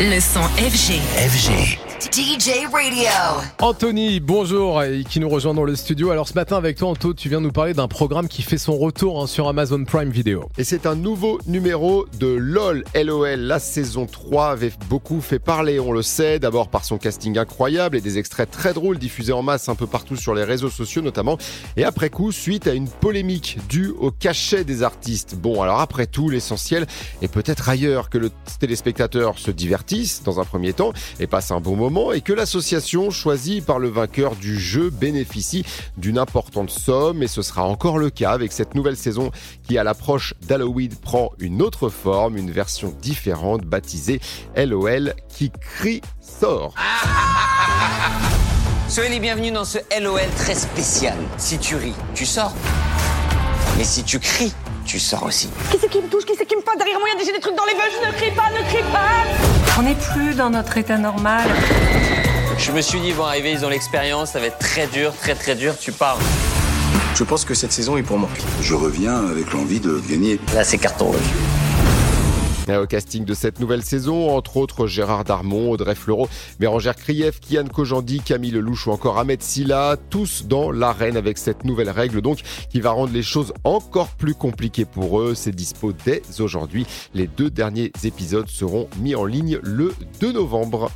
Le son FG. FG. DJ Radio. Anthony, bonjour, et qui nous rejoint dans le studio. Alors ce matin avec toi, Anto, tu viens nous parler d'un programme qui fait son retour hein, sur Amazon Prime Video. Et c'est un nouveau numéro de LOL, LOL. La saison 3 avait beaucoup fait parler, on le sait, d'abord par son casting incroyable et des extraits très drôles diffusés en masse un peu partout sur les réseaux sociaux notamment. Et après coup, suite à une polémique due au cachet des artistes. Bon, alors après tout, l'essentiel est peut-être ailleurs que le téléspectateur se divertisse dans un premier temps et passe un bon moment et que l'association choisie par le vainqueur du jeu bénéficie d'une importante somme et ce sera encore le cas avec cette nouvelle saison qui à l'approche d'Halloween prend une autre forme, une version différente baptisée LOL qui crie sort. Soyez les bienvenus dans ce LOL très spécial. Si tu ris, tu sors. Mais si tu cries, tu sors aussi. Qui c'est qui me touche Qui c'est qui me passe derrière moi? Il y a déjà des trucs dans les veines. Je ne crie pas, ne crie pas On n'est plus dans notre état normal. Je me suis dit, ils vont arriver, ils ont l'expérience, ça va être très dur, très très dur, tu pars. Je pense que cette saison est pour moi. Je reviens avec l'envie de gagner. Là, c'est carton rouge. Au casting de cette nouvelle saison, entre autres Gérard Darmon, Audrey Fleurot, Bérangère Krief, Kian Kojandi, Camille Lelouch ou encore Ahmed Silla, tous dans l'arène avec cette nouvelle règle donc qui va rendre les choses encore plus compliquées pour eux. C'est dispo dès aujourd'hui. Les deux derniers épisodes seront mis en ligne le 2 novembre.